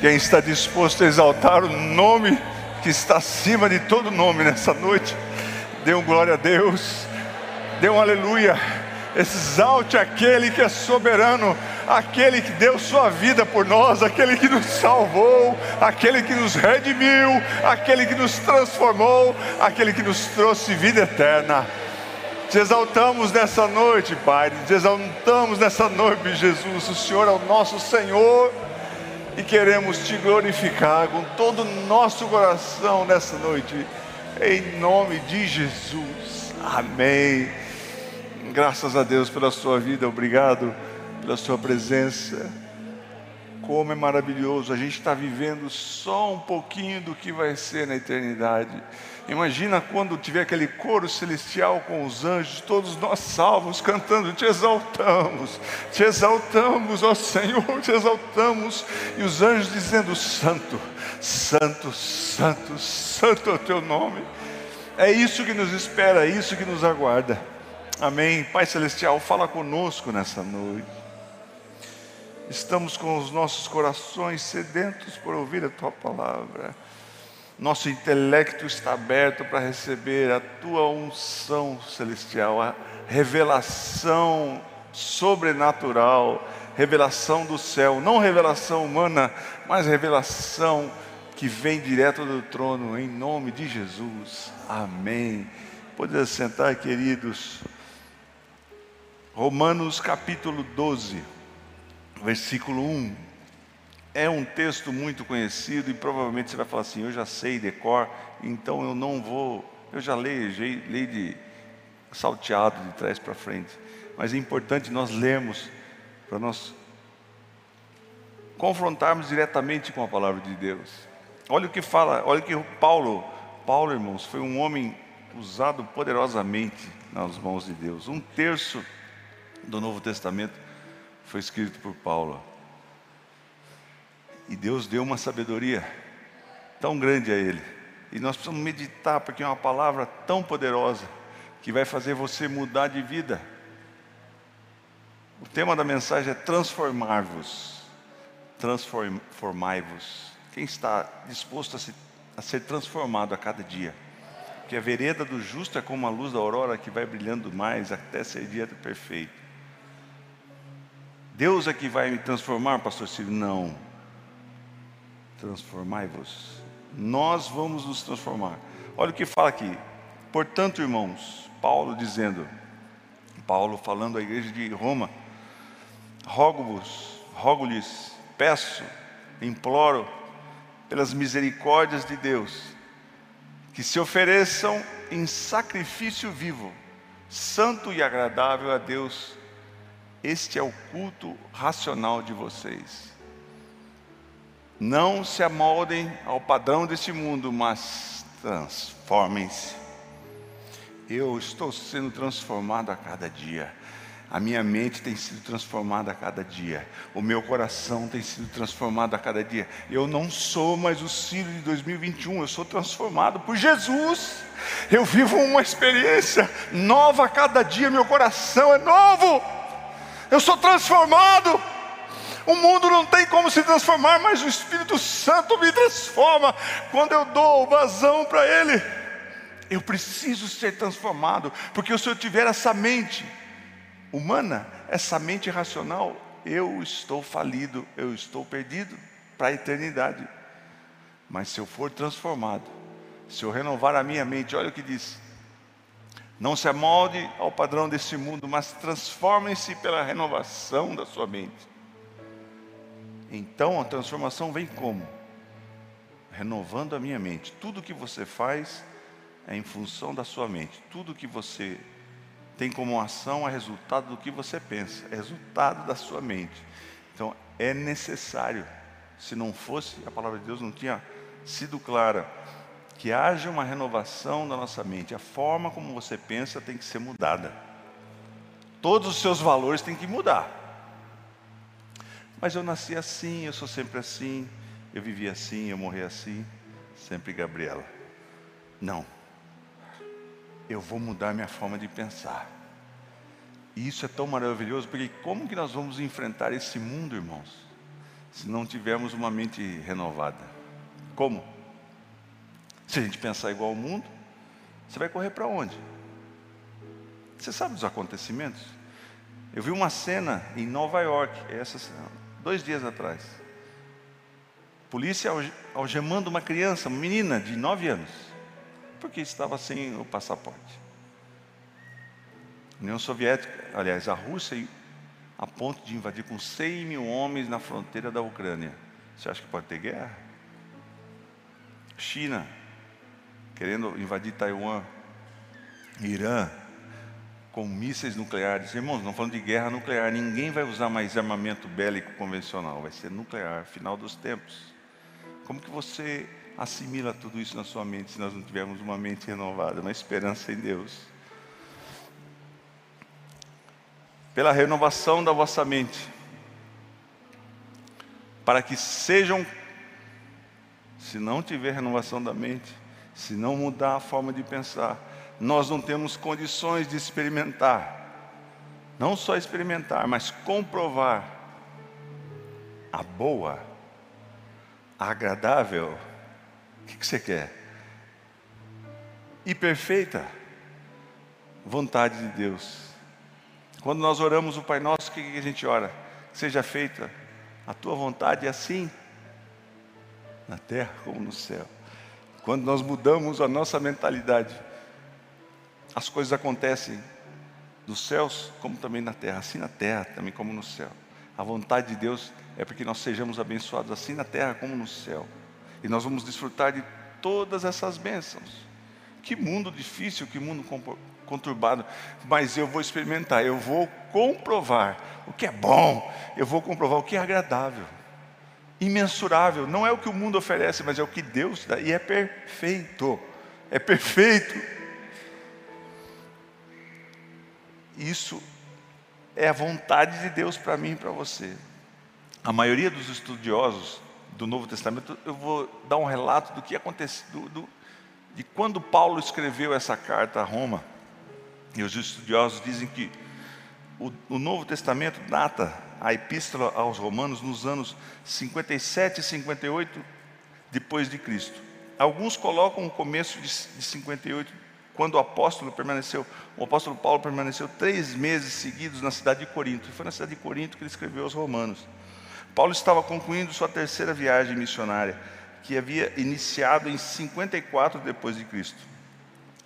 Quem está disposto a exaltar o nome que está acima de todo nome nessa noite, dê um glória a Deus, dê um aleluia, exalte aquele que é soberano, aquele que deu sua vida por nós, aquele que nos salvou, aquele que nos redimiu, aquele que nos transformou, aquele que nos trouxe vida eterna. Te exaltamos nessa noite, Pai, te exaltamos nessa noite, Jesus. O Senhor é o nosso Senhor e queremos te glorificar com todo o nosso coração nessa noite, em nome de Jesus. Amém. Graças a Deus pela sua vida, obrigado pela sua presença. Como é maravilhoso, a gente está vivendo só um pouquinho do que vai ser na eternidade. Imagina quando tiver aquele coro celestial com os anjos, todos nós salvos, cantando: Te exaltamos, te exaltamos, ó Senhor, te exaltamos. E os anjos dizendo: Santo, Santo, Santo, Santo é o teu nome. É isso que nos espera, é isso que nos aguarda. Amém. Pai Celestial, fala conosco nessa noite. Estamos com os nossos corações sedentos por ouvir a tua palavra. Nosso intelecto está aberto para receber a tua unção celestial, a revelação sobrenatural, revelação do céu, não revelação humana, mas revelação que vem direto do trono, em nome de Jesus. Amém. Pode sentar, queridos. Romanos capítulo 12, versículo 1. É um texto muito conhecido e provavelmente você vai falar assim: eu já sei decor, então eu não vou, eu já leio, já leio de salteado de trás para frente. Mas é importante nós lermos para nós confrontarmos diretamente com a palavra de Deus. Olha o que fala, olha o que Paulo, Paulo, irmãos, foi um homem usado poderosamente nas mãos de Deus. Um terço do Novo Testamento foi escrito por Paulo. E Deus deu uma sabedoria tão grande a ele. E nós precisamos meditar, porque é uma palavra tão poderosa que vai fazer você mudar de vida. O tema da mensagem é transformar-vos. Transformai-vos. Quem está disposto a, se, a ser transformado a cada dia? Porque a vereda do justo é como a luz da aurora que vai brilhando mais até ser dia perfeito. Deus é que vai me transformar, pastor Ciro? Não. Transformai-vos. Nós vamos nos transformar. Olha o que fala aqui. Portanto, irmãos, Paulo dizendo, Paulo falando à igreja de Roma, rogo-vos, rogo-lhes, peço, imploro, pelas misericórdias de Deus, que se ofereçam em sacrifício vivo, santo e agradável a Deus, este é o culto racional de vocês. Não se amoldem ao padrão deste mundo, mas transformem-se. Eu estou sendo transformado a cada dia. A minha mente tem sido transformada a cada dia. O meu coração tem sido transformado a cada dia. Eu não sou mais o Ciro de 2021, eu sou transformado por Jesus. Eu vivo uma experiência nova a cada dia, meu coração é novo eu sou transformado. O mundo não tem como se transformar, mas o Espírito Santo me transforma quando eu dou vazão para Ele. Eu preciso ser transformado, porque se eu tiver essa mente humana, essa mente racional, eu estou falido, eu estou perdido para a eternidade. Mas se eu for transformado, se eu renovar a minha mente, olha o que diz: não se amolde ao padrão desse mundo, mas transformem-se pela renovação da sua mente. Então a transformação vem como? Renovando a minha mente. Tudo que você faz é em função da sua mente. Tudo que você tem como ação é resultado do que você pensa, é resultado da sua mente. Então é necessário. Se não fosse, a palavra de Deus não tinha sido clara que haja uma renovação da nossa mente. A forma como você pensa tem que ser mudada. Todos os seus valores têm que mudar. Mas eu nasci assim, eu sou sempre assim, eu vivi assim, eu morri assim, sempre Gabriela. Não. Eu vou mudar minha forma de pensar. E isso é tão maravilhoso, porque como que nós vamos enfrentar esse mundo, irmãos? se não tivermos uma mente renovada. Como? Se a gente pensar igual ao mundo, você vai correr para onde? Você sabe dos acontecimentos? Eu vi uma cena em Nova York, essa, dois dias atrás. Polícia algemando uma criança, uma menina de nove anos, porque estava sem o passaporte. União Soviética, aliás, a Rússia, a ponto de invadir com 100 mil homens na fronteira da Ucrânia. Você acha que pode ter guerra? China, querendo invadir Taiwan. Irã, com mísseis nucleares. Irmãos, não falando de guerra nuclear, ninguém vai usar mais armamento bélico convencional, vai ser nuclear, final dos tempos. Como que você assimila tudo isso na sua mente se nós não tivermos uma mente renovada, uma esperança em Deus? pela renovação da vossa mente, para que sejam, se não tiver renovação da mente, se não mudar a forma de pensar, nós não temos condições de experimentar, não só experimentar, mas comprovar a boa, a agradável, o que, que você quer? E perfeita vontade de Deus. Quando nós oramos o Pai Nosso, o que a gente ora? Que seja feita a tua vontade assim, na terra como no céu. Quando nós mudamos a nossa mentalidade, as coisas acontecem nos céus como também na terra, assim na terra também como no céu. A vontade de Deus é para que nós sejamos abençoados assim na terra como no céu. E nós vamos desfrutar de todas essas bênçãos. Que mundo difícil, que mundo conturbado, mas eu vou experimentar, eu vou comprovar o que é bom, eu vou comprovar o que é agradável, imensurável. Não é o que o mundo oferece, mas é o que Deus dá, e é perfeito. É perfeito. Isso é a vontade de Deus para mim e para você. A maioria dos estudiosos do Novo Testamento, eu vou dar um relato do que aconteceu, do, do, de quando Paulo escreveu essa carta a Roma. E os estudiosos dizem que o, o Novo Testamento data a epístola aos Romanos nos anos 57 e 58 depois de Cristo. Alguns colocam o começo de, de 58, quando o apóstolo permaneceu, o apóstolo Paulo permaneceu três meses seguidos na cidade de Corinto. E foi na cidade de Corinto que ele escreveu aos Romanos. Paulo estava concluindo sua terceira viagem missionária, que havia iniciado em 54 depois de Cristo.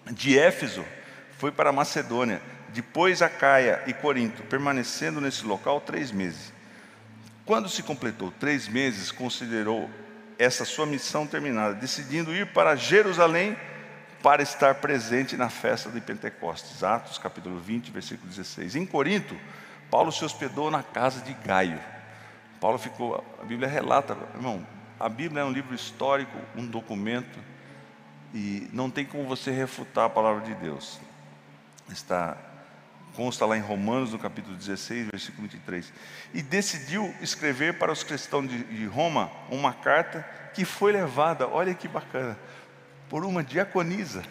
De Éfeso, foi para Macedônia, depois a Caia e Corinto, permanecendo nesse local três meses. Quando se completou três meses, considerou essa sua missão terminada, decidindo ir para Jerusalém para estar presente na festa de Pentecostes. Atos capítulo 20, versículo 16. Em Corinto, Paulo se hospedou na casa de Gaio. Paulo ficou, a Bíblia relata, irmão, a Bíblia é um livro histórico, um documento, e não tem como você refutar a palavra de Deus está consta lá em Romanos, no capítulo 16, versículo 23. E decidiu escrever para os cristãos de, de Roma uma carta que foi levada, olha que bacana, por uma diaconisa.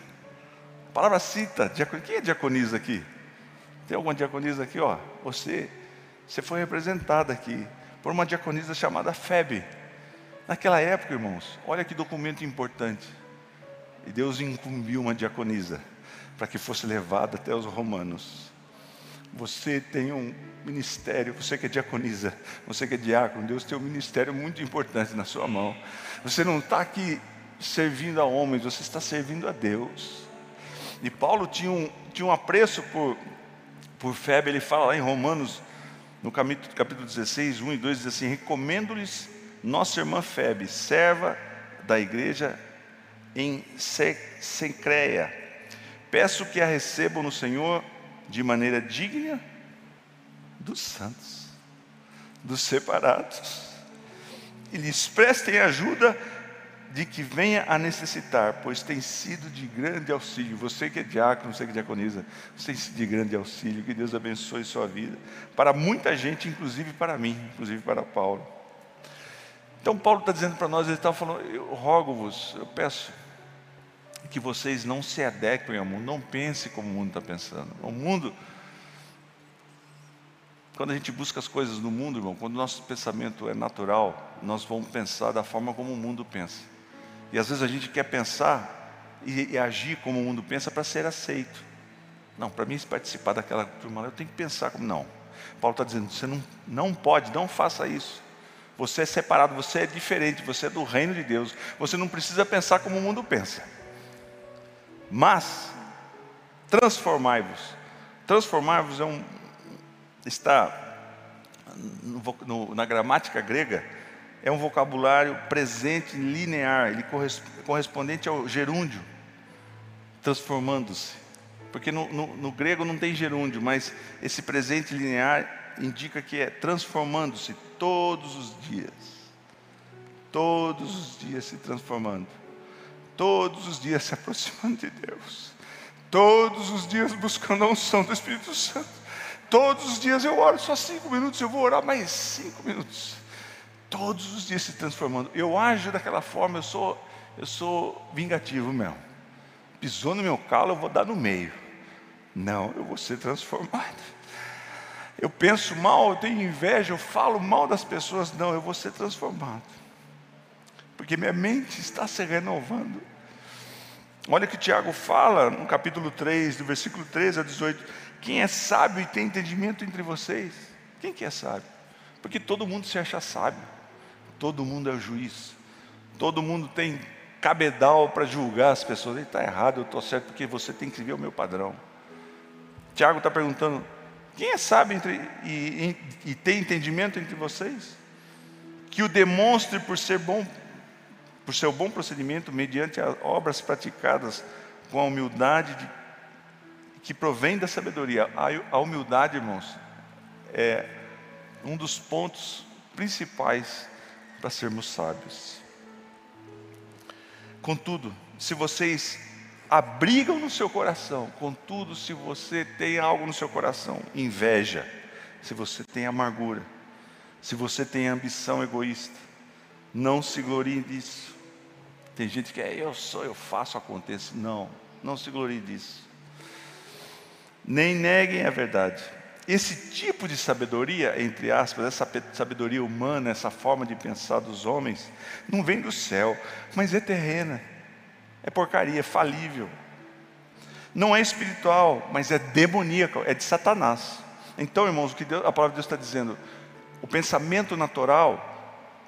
A palavra cita, diaconisa. quem é diaconisa aqui? Tem alguma diaconisa aqui? Ó, você, você foi representada aqui por uma diaconisa chamada Febe. Naquela época, irmãos, olha que documento importante. E Deus incumbiu uma diaconisa para que fosse levado até os romanos. Você tem um ministério, você que é diaconisa, você que é diácono, Deus tem um ministério muito importante na sua mão. Você não está aqui servindo a homens, você está servindo a Deus. E Paulo tinha um, tinha um apreço por, por Febe, ele fala lá em Romanos, no capítulo, capítulo 16, 1 e 2, diz assim: Recomendo-lhes nossa irmã Febe, serva da igreja em Secreia Peço que a recebam no Senhor de maneira digna dos santos, dos separados, e lhes prestem ajuda de que venha a necessitar, pois tem sido de grande auxílio. Você que é diácono, você que é diaconiza, você tem sido de grande auxílio. Que Deus abençoe sua vida. Para muita gente, inclusive para mim, inclusive para Paulo. Então, Paulo está dizendo para nós, ele está falando: Eu rogo-vos, eu peço, que vocês não se adequem ao mundo, não pense como o mundo está pensando. O mundo Quando a gente busca as coisas no mundo, irmão, quando o nosso pensamento é natural, nós vamos pensar da forma como o mundo pensa. E às vezes a gente quer pensar e, e agir como o mundo pensa para ser aceito. Não, para mim participar daquela turma eu tenho que pensar como não. Paulo está dizendo, você não, não pode, não faça isso. Você é separado, você é diferente, você é do reino de Deus. Você não precisa pensar como o mundo pensa. Mas, transformai-vos. Transformai-vos é um, está no, no, na gramática grega, é um vocabulário presente linear, ele correspondente ao gerúndio, transformando-se. Porque no, no, no, grego não tem gerúndio, mas esse presente linear indica que é transformando-se todos os dias. Todos os dias se transformando. Todos os dias se aproximando de Deus. Todos os dias buscando a unção do Espírito Santo. Todos os dias eu oro só cinco minutos, eu vou orar mais cinco minutos. Todos os dias se transformando. Eu ajo daquela forma, eu sou, eu sou vingativo mesmo. Pisou no meu calo, eu vou dar no meio. Não, eu vou ser transformado. Eu penso mal, eu tenho inveja, eu falo mal das pessoas. Não, eu vou ser transformado. Porque minha mente está se renovando. Olha que Tiago fala no capítulo 3, do versículo 13 a 18: quem é sábio e tem entendimento entre vocês? Quem que é sábio? Porque todo mundo se acha sábio, todo mundo é o juiz, todo mundo tem cabedal para julgar as pessoas. Ele está errado, eu estou certo, porque você tem que seguir o meu padrão. Tiago está perguntando: quem é sábio entre, e, e, e tem entendimento entre vocês? Que o demonstre por ser bom, por seu bom procedimento, mediante as obras praticadas com a humildade de que provém da sabedoria. A humildade, irmãos, é um dos pontos principais para sermos sábios. Contudo, se vocês abrigam no seu coração, contudo, se você tem algo no seu coração, inveja, se você tem amargura, se você tem ambição egoísta, não se glorie disso. Tem gente que é eu sou, eu faço, acontece. Não, não se glorie disso nem neguem a verdade. Esse tipo de sabedoria, entre aspas, essa sabedoria humana, essa forma de pensar dos homens, não vem do céu, mas é terrena, é porcaria, é falível. Não é espiritual, mas é demoníaco, é de Satanás. Então, irmãos, o que Deus, a palavra de Deus está dizendo, o pensamento natural,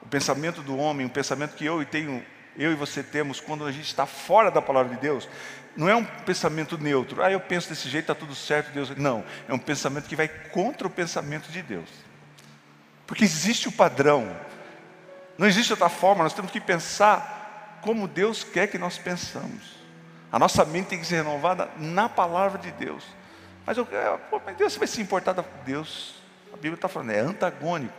o pensamento do homem, o pensamento que eu e tenho, eu e você temos quando a gente está fora da palavra de Deus, não é um pensamento neutro. Ah, eu penso desse jeito, está tudo certo, Deus. Não, é um pensamento que vai contra o pensamento de Deus. Porque existe o padrão. Não existe outra forma, nós temos que pensar como Deus quer que nós pensamos. A nossa mente tem que ser renovada na palavra de Deus. Mas, eu, pô, mas Deus vai se importar com Deus. A Bíblia está falando, é antagônico,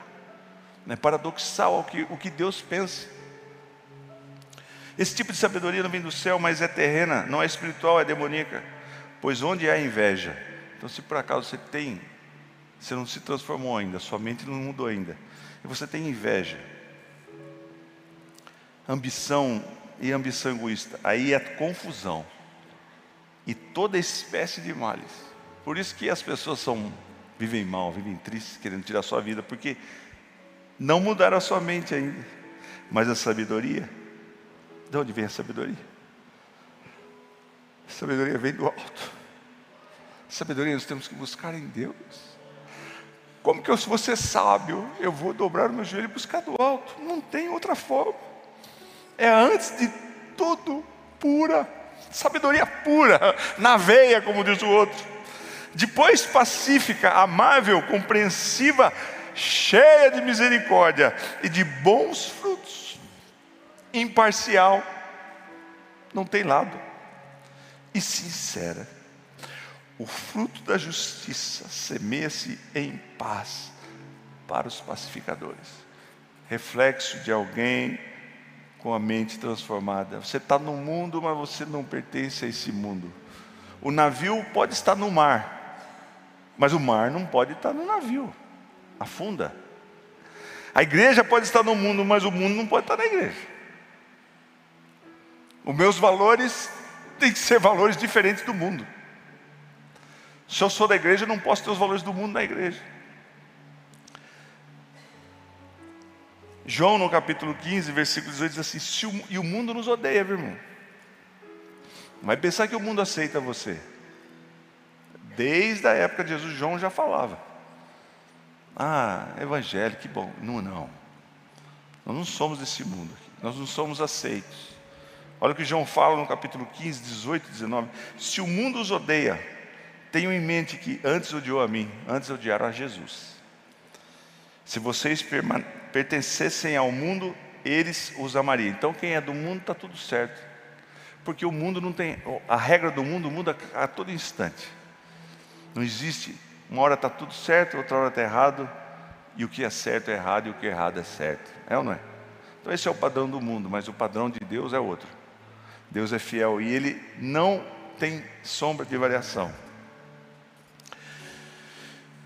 é paradoxal ao que, o que Deus pensa. Esse tipo de sabedoria não vem do céu, mas é terrena, não é espiritual, é demoníaca. Pois onde há inveja? Então, se por acaso você tem, você não se transformou ainda, sua mente não mudou ainda, e você tem inveja, ambição e ambição egoísta, aí é confusão e toda espécie de males. Por isso que as pessoas são, vivem mal, vivem tristes, querendo tirar sua vida, porque não mudaram a sua mente ainda. Mas a sabedoria de onde vem a sabedoria? A sabedoria vem do alto. A sabedoria nós temos que buscar em Deus. Como que eu, se você é sábio, eu vou dobrar o meu joelho e buscar do alto? Não tem outra forma. É antes de tudo pura, sabedoria pura, na veia, como diz o outro. Depois pacífica, amável, compreensiva, cheia de misericórdia e de bons frutos imparcial, não tem lado, e sincera. O fruto da justiça semeia-se em paz para os pacificadores. Reflexo de alguém com a mente transformada. Você está no mundo, mas você não pertence a esse mundo. O navio pode estar no mar, mas o mar não pode estar no navio. Afunda. A igreja pode estar no mundo, mas o mundo não pode estar na igreja. Os meus valores têm que ser valores diferentes do mundo. Se eu sou da igreja, eu não posso ter os valores do mundo na igreja. João, no capítulo 15, versículo 18, diz assim: se o, E o mundo nos odeia, meu irmão. Mas pensar que o mundo aceita você. Desde a época de Jesus, João já falava. Ah, evangelho, que bom. Não, não. Nós não somos desse mundo aqui. Nós não somos aceitos. Olha o que João fala no capítulo 15, 18 e 19. Se o mundo os odeia, tenham em mente que antes odiou a mim, antes odiaram a Jesus. Se vocês pertencessem ao mundo, eles os amariam. Então quem é do mundo está tudo certo. Porque o mundo não tem. A regra do mundo muda a todo instante. Não existe. Uma hora está tudo certo, outra hora está errado. E o que é certo é errado e o que é errado é certo. É ou não é? Então esse é o padrão do mundo, mas o padrão de Deus é outro. Deus é fiel e ele não tem sombra de variação.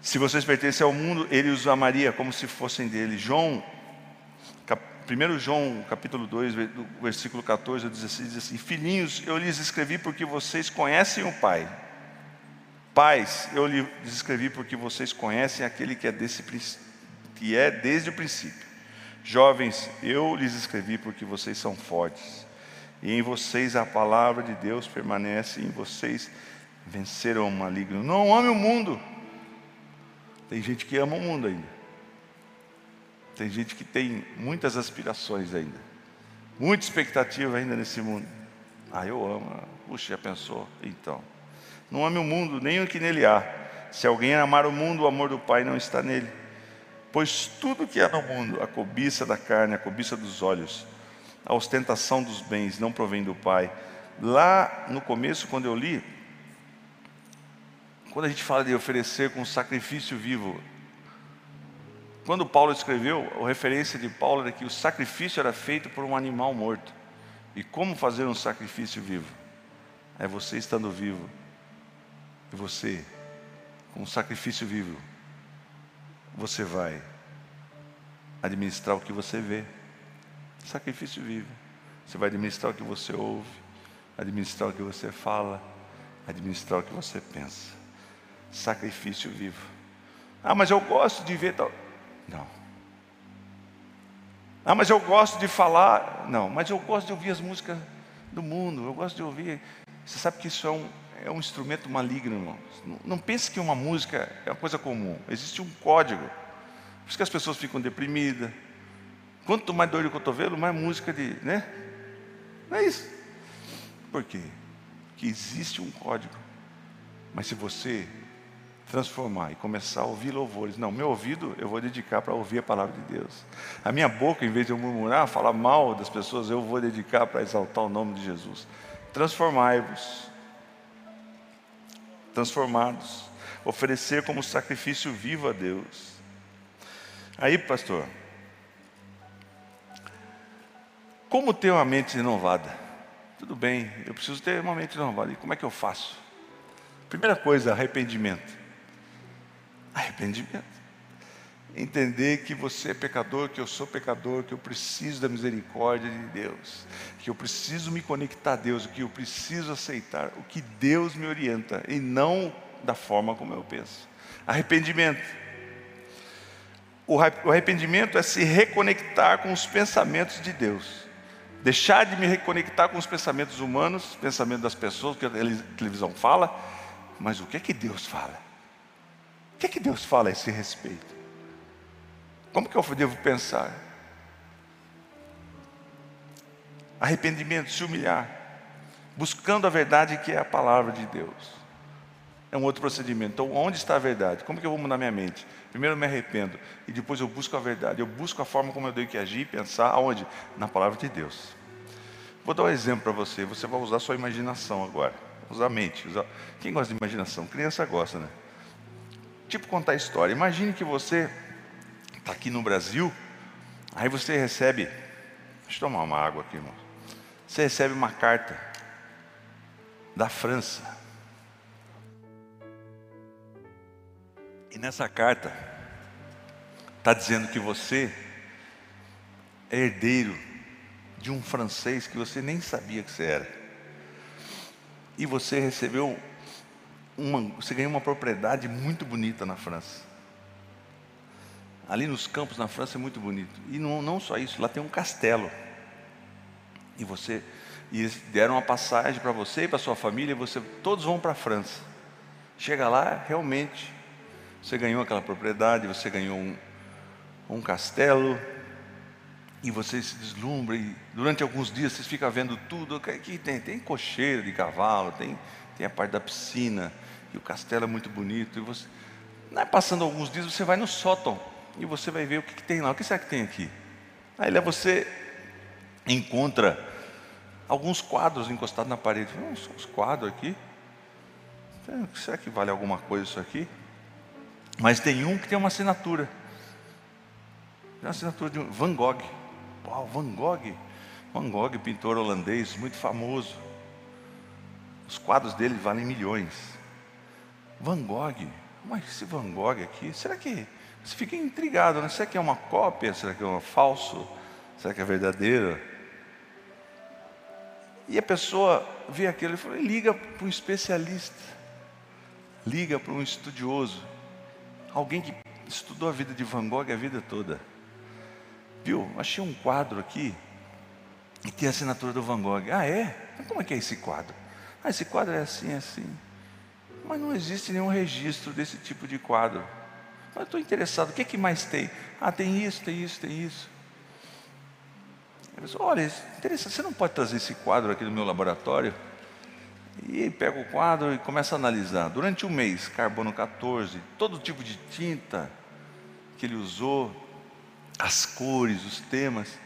Se vocês pertencem ao mundo, ele os amaria como se fossem dele. João, 1 João, capítulo 2, versículo 14 a 16, diz assim: Filhinhos, eu lhes escrevi porque vocês conhecem o Pai. Pais, eu lhes escrevi porque vocês conhecem aquele que é, desse, que é desde o princípio. Jovens, eu lhes escrevi porque vocês são fortes, e em vocês a palavra de Deus permanece, e em vocês venceram o maligno. Não ame o mundo, tem gente que ama o mundo ainda. Tem gente que tem muitas aspirações ainda. Muita expectativa ainda nesse mundo. Ah, eu amo. Puxa, já pensou? Então. Não ame o mundo, nem o que nele há. Se alguém amar o mundo, o amor do Pai não está nele. Pois tudo que há no mundo, a cobiça da carne, a cobiça dos olhos, a ostentação dos bens, não provém do Pai. Lá no começo, quando eu li, quando a gente fala de oferecer com sacrifício vivo, quando Paulo escreveu, a referência de Paulo era que o sacrifício era feito por um animal morto. E como fazer um sacrifício vivo? É você estando vivo. E você, com um sacrifício vivo, você vai administrar o que você vê. Sacrifício vivo. Você vai administrar o que você ouve, administrar o que você fala, administrar o que você pensa sacrifício vivo. Ah, mas eu gosto de ver tal. Não. Ah, mas eu gosto de falar. Não, mas eu gosto de ouvir as músicas do mundo. Eu gosto de ouvir. Você sabe que isso é um, é um instrumento maligno, irmãos. Não, não pense que uma música é uma coisa comum. Existe um código. Por isso que as pessoas ficam deprimidas. Quanto mais dor de cotovelo, mais música de. Né? Não é isso. Por quê? Porque existe um código. Mas se você transformar e começar a ouvir louvores. Não, meu ouvido eu vou dedicar para ouvir a palavra de Deus. A minha boca, em vez de eu murmurar, falar mal das pessoas, eu vou dedicar para exaltar o nome de Jesus. Transformai-vos. Transformados. Oferecer como sacrifício vivo a Deus. Aí, pastor, como ter uma mente renovada? Tudo bem, eu preciso ter uma mente renovada. E como é que eu faço? Primeira coisa, arrependimento. Arrependimento. Entender que você é pecador, que eu sou pecador, que eu preciso da misericórdia de Deus, que eu preciso me conectar a Deus, que eu preciso aceitar o que Deus me orienta e não da forma como eu penso. Arrependimento. O arrependimento é se reconectar com os pensamentos de Deus. Deixar de me reconectar com os pensamentos humanos, pensamentos das pessoas, que a televisão fala, mas o que é que Deus fala? que, é que Deus fala a esse respeito? Como que eu devo pensar? Arrependimento, se humilhar, buscando a verdade que é a palavra de Deus. É um outro procedimento. Então, onde está a verdade? Como que eu vou mudar minha mente? Primeiro eu me arrependo e depois eu busco a verdade. Eu busco a forma como eu tenho que agir, pensar, aonde? Na palavra de Deus. Vou dar um exemplo para você. Você vai usar sua imaginação agora. Usar a mente. Usar... Quem gosta de imaginação? Criança gosta, né? Tipo contar história. Imagine que você está aqui no Brasil, aí você recebe. Deixa eu tomar uma água aqui, irmão. Você recebe uma carta da França. E nessa carta está dizendo que você é herdeiro de um francês que você nem sabia que você era. E você recebeu uma, você ganhou uma propriedade muito bonita na França. ali nos campos na França é muito bonito. E não, não só isso, lá tem um castelo. E você e eles deram uma passagem para você e para sua família, e você todos vão para a França. Chega lá, realmente você ganhou aquela propriedade, você ganhou um, um castelo, e você se deslumbra, e durante alguns dias você fica vendo tudo. Aqui tem, tem cocheiro de cavalo, tem, tem a parte da piscina, e o castelo é muito bonito. E você, não é passando alguns dias, você vai no sótão e você vai ver o que, que tem lá. O que será que tem aqui? Aí lá você encontra alguns quadros encostados na parede. São os quadros aqui. Será que vale alguma coisa isso aqui? Mas tem um que tem uma assinatura. Tem uma assinatura de Van Gogh. Uau, Van Gogh. Van Gogh, pintor holandês, muito famoso. Os quadros dele valem milhões. Van Gogh, mas esse Van Gogh aqui, será que você fica intrigado, né? Será que é uma cópia? Será que é um falso? Será que é verdadeiro? E a pessoa vê aquilo e fala, liga para um especialista, liga para um estudioso, alguém que estudou a vida de Van Gogh a vida toda. Viu? Achei um quadro aqui e tem a assinatura do Van Gogh. Ah, é? Como é que é esse quadro? Ah, esse quadro é assim, assim. Mas não existe nenhum registro desse tipo de quadro. Mas estou interessado, o que, é que mais tem? Ah, tem isso, tem isso, tem isso. Ele disse, olha, interessante, você não pode trazer esse quadro aqui no meu laboratório? E pega o quadro e começa a analisar. Durante um mês, carbono 14, todo tipo de tinta que ele usou, as cores, os temas.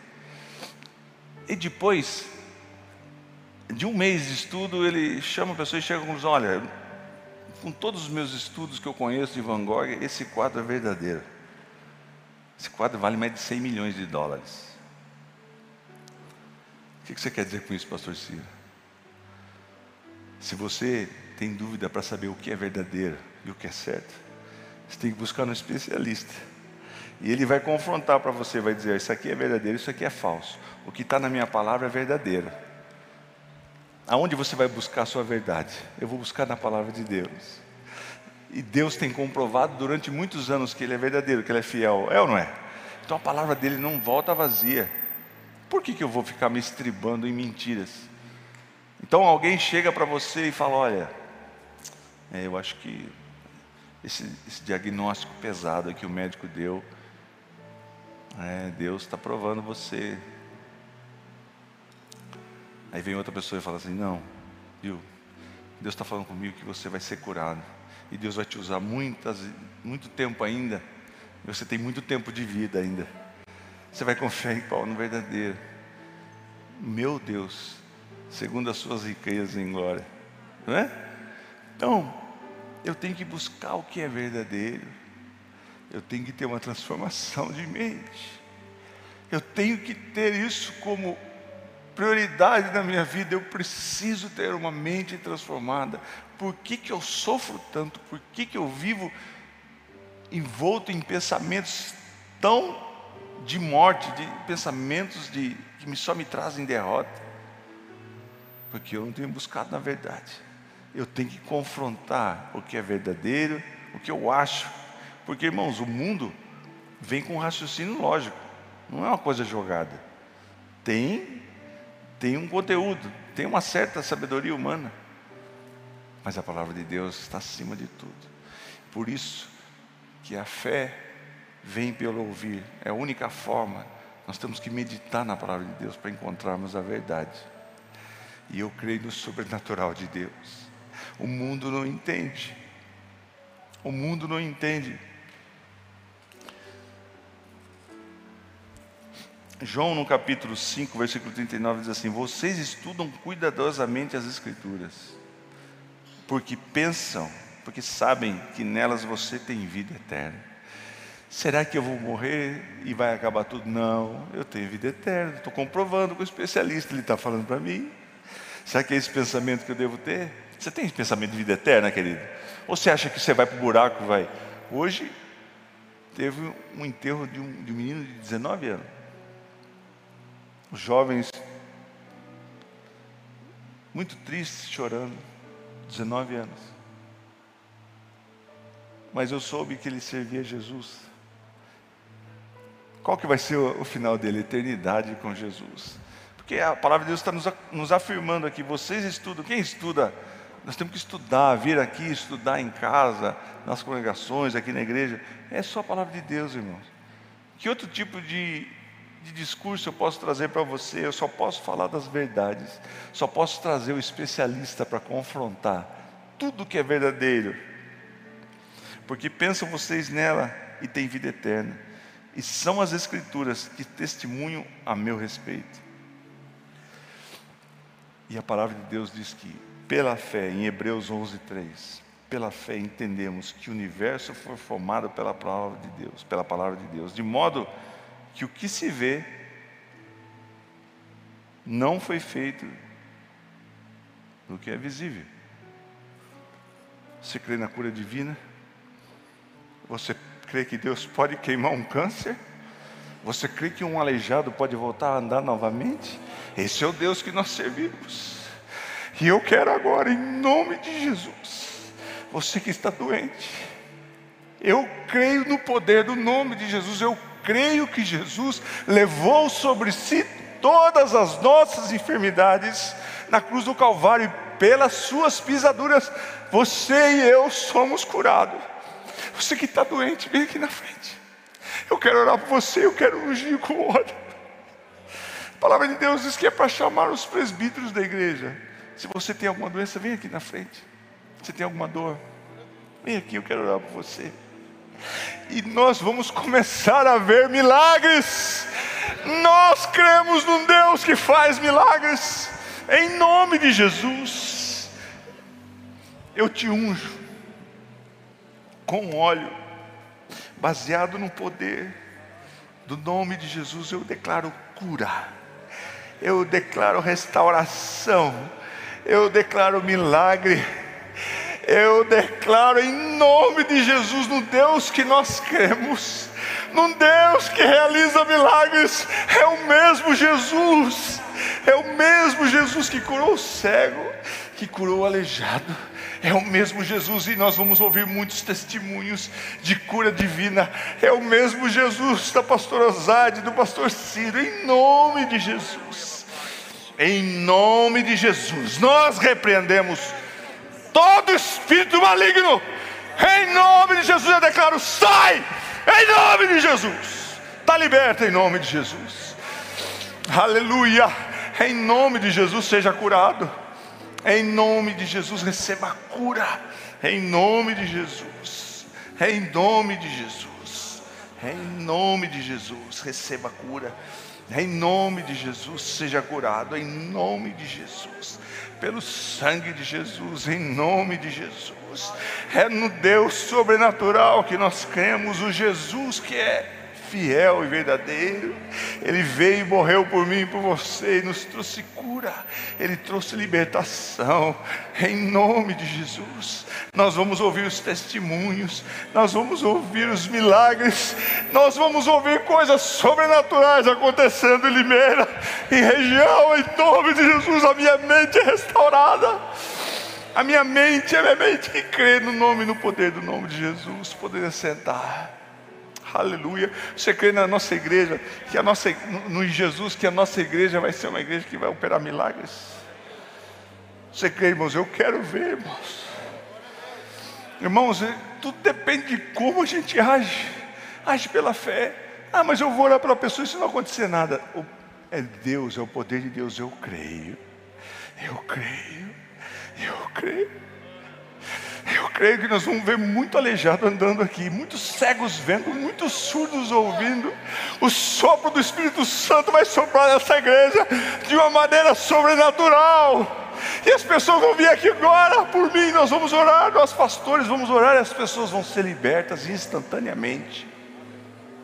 E depois de um mês de estudo, ele chama a pessoa e chega conclusão: olha, com todos os meus estudos que eu conheço de Van Gogh, esse quadro é verdadeiro. Esse quadro vale mais de 100 milhões de dólares. O que você quer dizer com isso, pastor Ciro? Se você tem dúvida para saber o que é verdadeiro e o que é certo, você tem que buscar um especialista. E ele vai confrontar para você, vai dizer: Isso aqui é verdadeiro, isso aqui é falso. O que está na minha palavra é verdadeiro. Aonde você vai buscar a sua verdade? Eu vou buscar na palavra de Deus. E Deus tem comprovado durante muitos anos que Ele é verdadeiro, que Ele é fiel. É ou não é? Então a palavra dele não volta vazia. Por que, que eu vou ficar me estribando em mentiras? Então alguém chega para você e fala: Olha, é, eu acho que esse, esse diagnóstico pesado que o médico deu é, Deus está provando você. Aí vem outra pessoa e fala assim: Não, viu? Deus está falando comigo que você vai ser curado. E Deus vai te usar muitas, muito tempo ainda. Você tem muito tempo de vida ainda. Você vai confiar em qual no verdadeiro. Meu Deus, segundo as suas riquezas em glória. Não é? Então, eu tenho que buscar o que é verdadeiro eu tenho que ter uma transformação de mente. Eu tenho que ter isso como prioridade na minha vida. Eu preciso ter uma mente transformada. Por que, que eu sofro tanto? Por que, que eu vivo envolto em pensamentos tão de morte, de pensamentos de, que só me trazem derrota? Porque eu não tenho buscado na verdade. Eu tenho que confrontar o que é verdadeiro, o que eu acho porque, irmãos, o mundo vem com um raciocínio lógico, não é uma coisa jogada. Tem, tem um conteúdo, tem uma certa sabedoria humana, mas a palavra de Deus está acima de tudo. Por isso que a fé vem pelo ouvir, é a única forma. Nós temos que meditar na palavra de Deus para encontrarmos a verdade. E eu creio no sobrenatural de Deus. O mundo não entende. O mundo não entende. João, no capítulo 5, versículo 39, diz assim: Vocês estudam cuidadosamente as Escrituras, porque pensam, porque sabem que nelas você tem vida eterna. Será que eu vou morrer e vai acabar tudo? Não, eu tenho vida eterna. Estou comprovando com o especialista, ele está falando para mim. Será que é esse pensamento que eu devo ter? Você tem esse pensamento de vida eterna, querido? Ou você acha que você vai para o buraco? Vai. Hoje teve um enterro de um, de um menino de 19 anos os jovens muito tristes, chorando, 19 anos. Mas eu soube que ele servia a Jesus. Qual que vai ser o final dele? Eternidade com Jesus. Porque a palavra de Deus está nos, nos afirmando aqui, vocês estudam, quem estuda? Nós temos que estudar, vir aqui, estudar em casa, nas congregações, aqui na igreja. É só a palavra de Deus, irmãos. Que outro tipo de, de discurso eu posso trazer para você? Eu só posso falar das verdades, só posso trazer o especialista para confrontar tudo que é verdadeiro. Porque pensam vocês nela e têm vida eterna. E são as Escrituras que testemunham a meu respeito. E a palavra de Deus diz que, pela fé, em Hebreus 11, 3, pela fé entendemos que o universo foi formado pela palavra de Deus, pela palavra de Deus, de modo que o que se vê não foi feito do que é visível. Você crê na cura divina? Você crê que Deus pode queimar um câncer? Você crê que um aleijado pode voltar a andar novamente? Esse é o Deus que nós servimos. E eu quero agora, em nome de Jesus, você que está doente. Eu creio no poder do nome de Jesus, eu creio que Jesus levou sobre si todas as nossas enfermidades na cruz do Calvário, e pelas suas pisaduras, você e eu somos curados. Você que está doente, vem aqui na frente. Eu quero orar por você, eu quero ungir com óleo. A palavra de Deus diz que é para chamar os presbíteros da igreja. Se você tem alguma doença, vem aqui na frente. Você tem alguma dor? Vem aqui, eu quero orar por você. E nós vamos começar a ver milagres. Nós cremos num Deus que faz milagres. Em nome de Jesus. Eu te unjo com óleo, baseado no poder do nome de Jesus. Eu declaro cura. Eu declaro restauração. Eu declaro milagre eu declaro em nome de Jesus, no Deus que nós cremos, num Deus que realiza milagres, é o mesmo Jesus, é o mesmo Jesus que curou o cego, que curou o aleijado, é o mesmo Jesus, e nós vamos ouvir muitos testemunhos de cura divina. É o mesmo Jesus da pastora Zade, do pastor Ciro, em nome de Jesus. Em nome de Jesus, nós repreendemos todo espírito maligno, em nome de Jesus eu declaro: sai, em nome de Jesus, está liberto em nome de Jesus, aleluia, em nome de Jesus seja curado, em nome de Jesus receba a cura, em nome de Jesus, em nome de Jesus, em nome de Jesus, receba a cura. Em nome de Jesus, seja curado, em nome de Jesus. Pelo sangue de Jesus, em nome de Jesus. É no Deus sobrenatural que nós cremos, o Jesus que é fiel e verdadeiro. Ele veio e morreu por mim e por você e nos trouxe cura. Ele trouxe libertação. Em nome de Jesus. Nós vamos ouvir os testemunhos, nós vamos ouvir os milagres, nós vamos ouvir coisas sobrenaturais acontecendo em Limeira, em região, em nome de Jesus. A minha mente é restaurada. A minha mente é a minha mente que crê no nome e no poder do nome de Jesus. Poder sentar. Aleluia. Você crê na nossa igreja, que a nossa, no Jesus, que a nossa igreja vai ser uma igreja que vai operar milagres? Você crê, irmãos? Eu quero ver, irmãos. Irmãos, é, tudo depende de como a gente age. Age pela fé. Ah, mas eu vou orar para a pessoa e se não acontecer nada. É Deus, é o poder de Deus. Eu creio. Eu creio. Eu creio. Eu creio que nós vamos ver muito aleijado andando aqui, muitos cegos vendo, muitos surdos ouvindo. O sopro do Espírito Santo vai soprar nessa igreja de uma maneira sobrenatural. E as pessoas vão vir aqui agora por mim, nós vamos orar, nós pastores vamos orar e as pessoas vão ser libertas instantaneamente.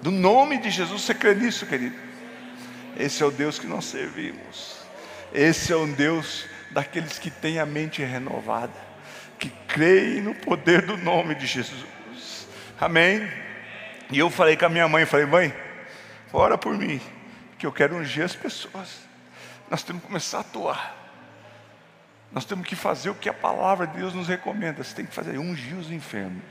Do nome de Jesus, você crê nisso, querido? Esse é o Deus que nós servimos. Esse é o Deus daqueles que têm a mente renovada que creem no poder do nome de Jesus. Amém? E eu falei com a minha mãe, falei, mãe, ora por mim, que eu quero ungir as pessoas. Nós temos que começar a atuar. Nós temos que fazer o que a palavra de Deus nos recomenda. Você tem que fazer ungir os enfermos.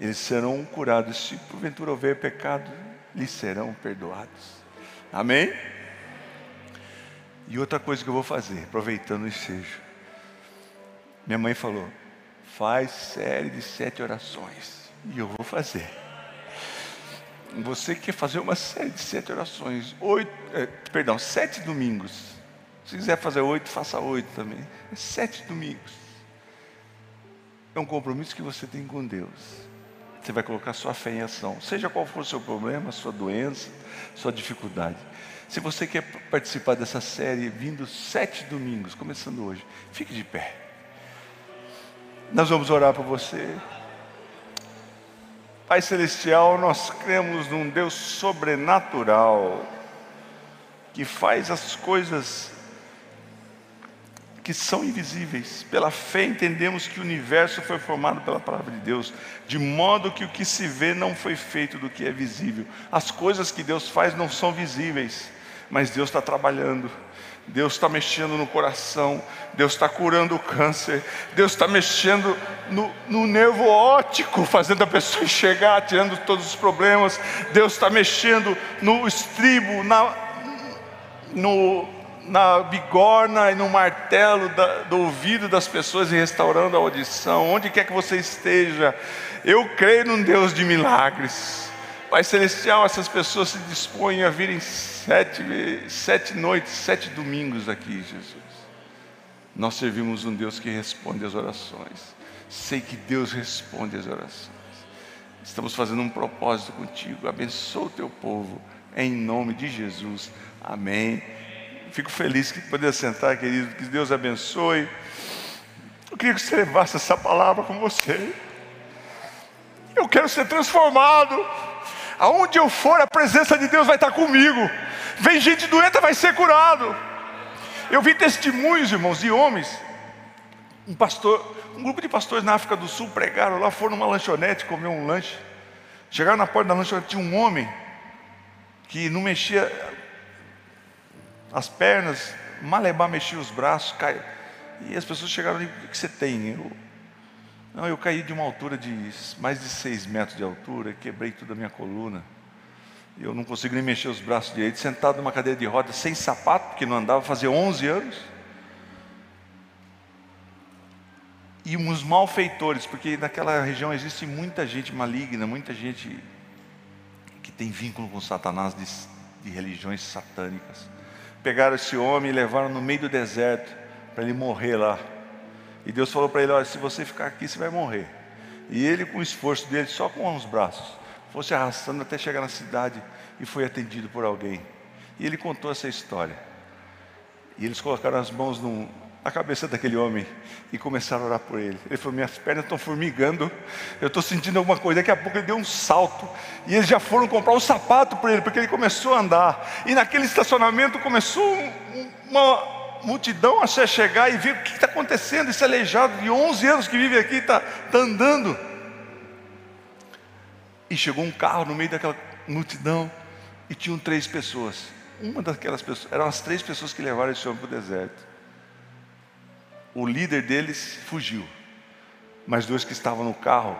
Eles serão curados. Se porventura houver pecado, lhes serão perdoados. Amém? E outra coisa que eu vou fazer, aproveitando o ensejo. Minha mãe falou: faz série de sete orações. E eu vou fazer. Você quer fazer uma série de sete orações, oito, eh, perdão, sete domingos. Se quiser fazer oito, faça oito também. É sete domingos. É um compromisso que você tem com Deus. Você vai colocar sua fé em ação, seja qual for o seu problema, sua doença, sua dificuldade. Se você quer participar dessa série, vindo sete domingos, começando hoje, fique de pé. Nós vamos orar por você. Pai Celestial, nós cremos num Deus sobrenatural, que faz as coisas que são invisíveis. Pela fé entendemos que o universo foi formado pela palavra de Deus, de modo que o que se vê não foi feito do que é visível. As coisas que Deus faz não são visíveis, mas Deus está trabalhando. Deus está mexendo no coração, Deus está curando o câncer, Deus está mexendo no, no nervo óptico, fazendo a pessoa enxergar, tirando todos os problemas, Deus está mexendo no estribo, na, no, na bigorna e no martelo da, do ouvido das pessoas e restaurando a audição, onde quer que você esteja, eu creio num Deus de milagres. Pai Celestial, essas pessoas se dispõem a virem sete, sete noites, sete domingos aqui, Jesus. Nós servimos um Deus que responde às orações. Sei que Deus responde às orações. Estamos fazendo um propósito contigo. Abençoa o teu povo, em nome de Jesus. Amém. Fico feliz que poder sentar, querido. Que Deus abençoe. Eu queria que você levasse essa palavra com você. Eu quero ser transformado. Aonde eu for, a presença de Deus vai estar comigo. Vem gente doente, vai ser curado. Eu vi testemunhos, irmãos, de homens. Um pastor, um grupo de pastores na África do Sul pregaram lá, foram numa lanchonete comer um lanche. Chegaram na porta da lanchonete, tinha um homem que não mexia as pernas, malebá mexia os braços, cai. E as pessoas chegaram ali, o que você tem? Eu, não, eu caí de uma altura de mais de seis metros de altura, quebrei toda a minha coluna. Eu não consigo nem mexer os braços direito, sentado numa cadeira de rodas, sem sapato, porque não andava, fazia 11 anos. E uns malfeitores, porque naquela região existe muita gente maligna, muita gente que tem vínculo com Satanás de, de religiões satânicas pegaram esse homem e levaram no meio do deserto para ele morrer lá. E Deus falou para ele: Olha, se você ficar aqui, você vai morrer. E ele, com o esforço dele, só com os braços, fosse arrastando até chegar na cidade e foi atendido por alguém. E ele contou essa história. E eles colocaram as mãos num, na cabeça daquele homem e começaram a orar por ele. Ele falou: Minhas pernas estão formigando, eu estou sentindo alguma coisa. Daqui a pouco ele deu um salto e eles já foram comprar um sapato para ele, porque ele começou a andar. E naquele estacionamento começou uma multidão a chegar e ver o que está acontecendo. Esse aleijado de 11 anos que vive aqui está tá andando. E chegou um carro no meio daquela multidão e tinham três pessoas. Uma daquelas pessoas, eram as três pessoas que levaram esse homem para o deserto o líder deles fugiu, mas dois que estavam no carro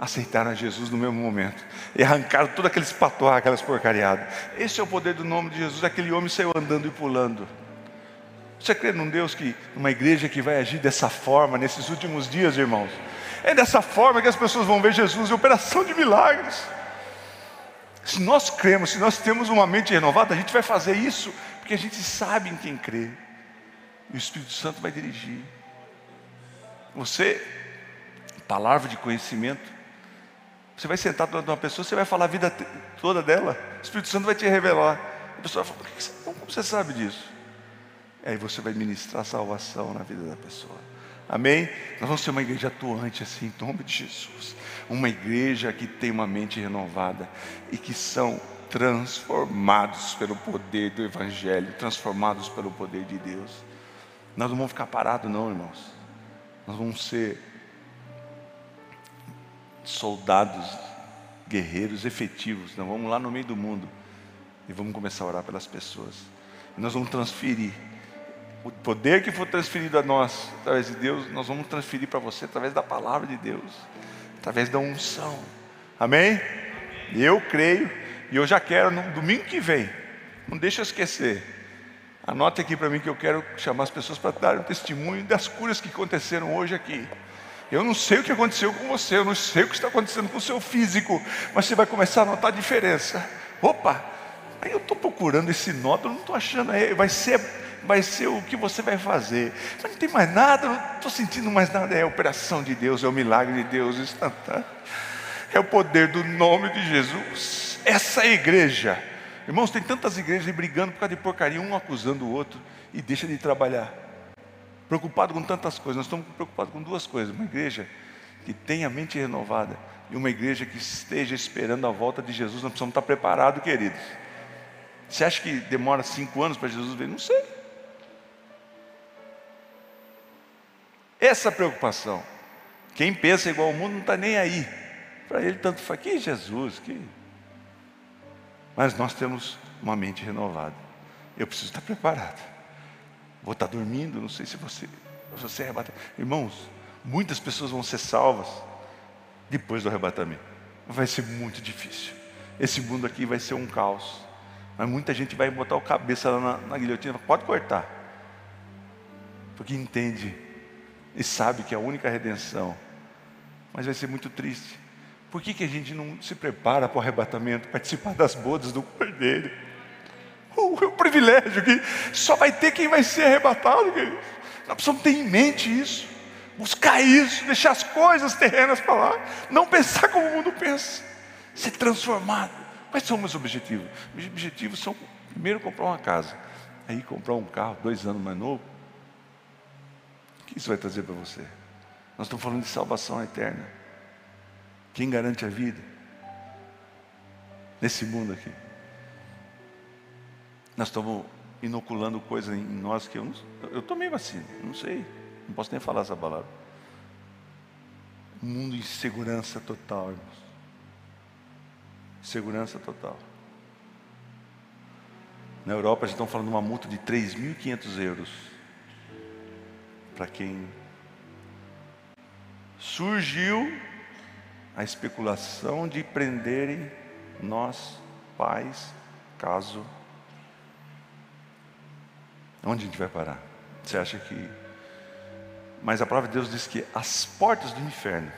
aceitaram a Jesus no mesmo momento e arrancaram todos aqueles patuá, aquelas porcariadas. Esse é o poder do nome de Jesus. Aquele homem saiu andando e pulando. Você crê num Deus que, numa igreja que vai agir dessa forma nesses últimos dias, irmãos? É dessa forma que as pessoas vão ver Jesus em operação de milagres. Se nós cremos, se nós temos uma mente renovada, a gente vai fazer isso, porque a gente sabe em quem crê. E o Espírito Santo vai dirigir. Você, palavra de conhecimento, você vai sentar do lado de uma pessoa, você vai falar a vida toda dela, o Espírito Santo vai te revelar. A pessoa vai falar, como você sabe disso? E aí você vai ministrar salvação na vida da pessoa. Amém? Nós vamos ser uma igreja atuante assim, em nome de Jesus. Uma igreja que tem uma mente renovada e que são transformados pelo poder do Evangelho, transformados pelo poder de Deus. Nós não vamos ficar parados, não, irmãos. Nós vamos ser soldados, guerreiros efetivos. Nós vamos lá no meio do mundo e vamos começar a orar pelas pessoas. E nós vamos transferir o poder que for transferido a nós através de Deus, nós vamos transferir para você através da palavra de Deus, através da unção. Amém? Eu creio E eu já quero no domingo que vem. Não deixa eu esquecer. Anote aqui para mim que eu quero chamar as pessoas para dar um testemunho das curas que aconteceram hoje aqui. Eu não sei o que aconteceu com você, eu não sei o que está acontecendo com o seu físico, mas você vai começar a notar a diferença. Opa, aí eu estou procurando esse nódulo, não estou achando, vai ser, vai ser o que você vai fazer. Mas não tem mais nada, não estou sentindo mais nada. É a operação de Deus, é o milagre de Deus instantâneo. É o poder do nome de Jesus. Essa é igreja Irmãos, tem tantas igrejas brigando por causa de porcaria, um acusando o outro e deixa de trabalhar. Preocupado com tantas coisas, nós estamos preocupados com duas coisas: uma igreja que tenha a mente renovada e uma igreja que esteja esperando a volta de Jesus. Nós precisamos estar preparados, queridos. Você acha que demora cinco anos para Jesus vir? Não sei. Essa preocupação. Quem pensa igual ao mundo não está nem aí. Para ele tanto faz. Que Jesus, que mas nós temos uma mente renovada. Eu preciso estar preparado. Vou estar dormindo, não sei se você, você arrebata. Irmãos, muitas pessoas vão ser salvas depois do arrebatamento. Vai ser muito difícil. Esse mundo aqui vai ser um caos. Mas muita gente vai botar o cabeça lá na, na guilhotina. Pode cortar. Porque entende e sabe que é a única redenção. Mas vai ser muito triste. Por que, que a gente não se prepara para o arrebatamento, participar das bodas do Cordeiro? O, o privilégio que só vai ter quem vai ser arrebatado, queridos. Nós precisamos ter em mente isso, buscar isso, deixar as coisas terrenas para lá, não pensar como o mundo pensa, ser transformado. Quais são os meus objetivos? Meus objetivos são, primeiro, comprar uma casa, aí comprar um carro, dois anos mais novo. Que isso vai trazer para você? Nós estamos falando de salvação eterna. Quem garante a vida? Nesse mundo aqui. Nós estamos inoculando coisas em nós que eu não, eu tomei vacina, não sei, não posso nem falar essa palavra. Mundo em segurança total, irmãos. Segurança total. Na Europa já estão falando de uma multa de 3.500 euros para quem surgiu a especulação de prenderem nós, pais, caso. Onde a gente vai parar? Você acha que. Mas a palavra de Deus diz que as portas do inferno,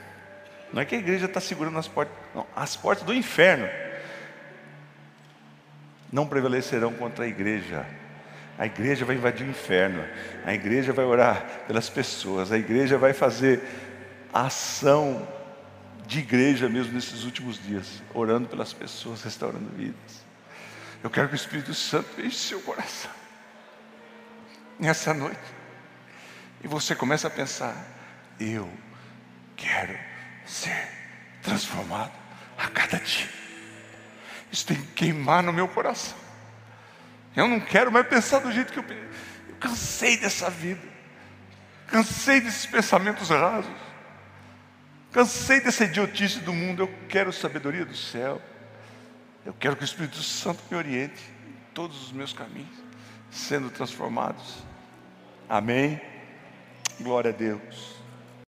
não é que a igreja está segurando as portas, não, as portas do inferno não prevalecerão contra a igreja. A igreja vai invadir o inferno, a igreja vai orar pelas pessoas, a igreja vai fazer ação de igreja mesmo nesses últimos dias, orando pelas pessoas, restaurando vidas. Eu quero que o Espírito Santo enche seu coração nessa noite. E você começa a pensar: eu quero ser transformado a cada dia. Isso tem que queimar no meu coração. Eu não quero mais pensar do jeito que eu, eu cansei dessa vida. Cansei desses pensamentos rasos. Cansei dessa idiotice do mundo, eu quero sabedoria do céu. Eu quero que o Espírito Santo me oriente em todos os meus caminhos, sendo transformados. Amém. Glória a Deus.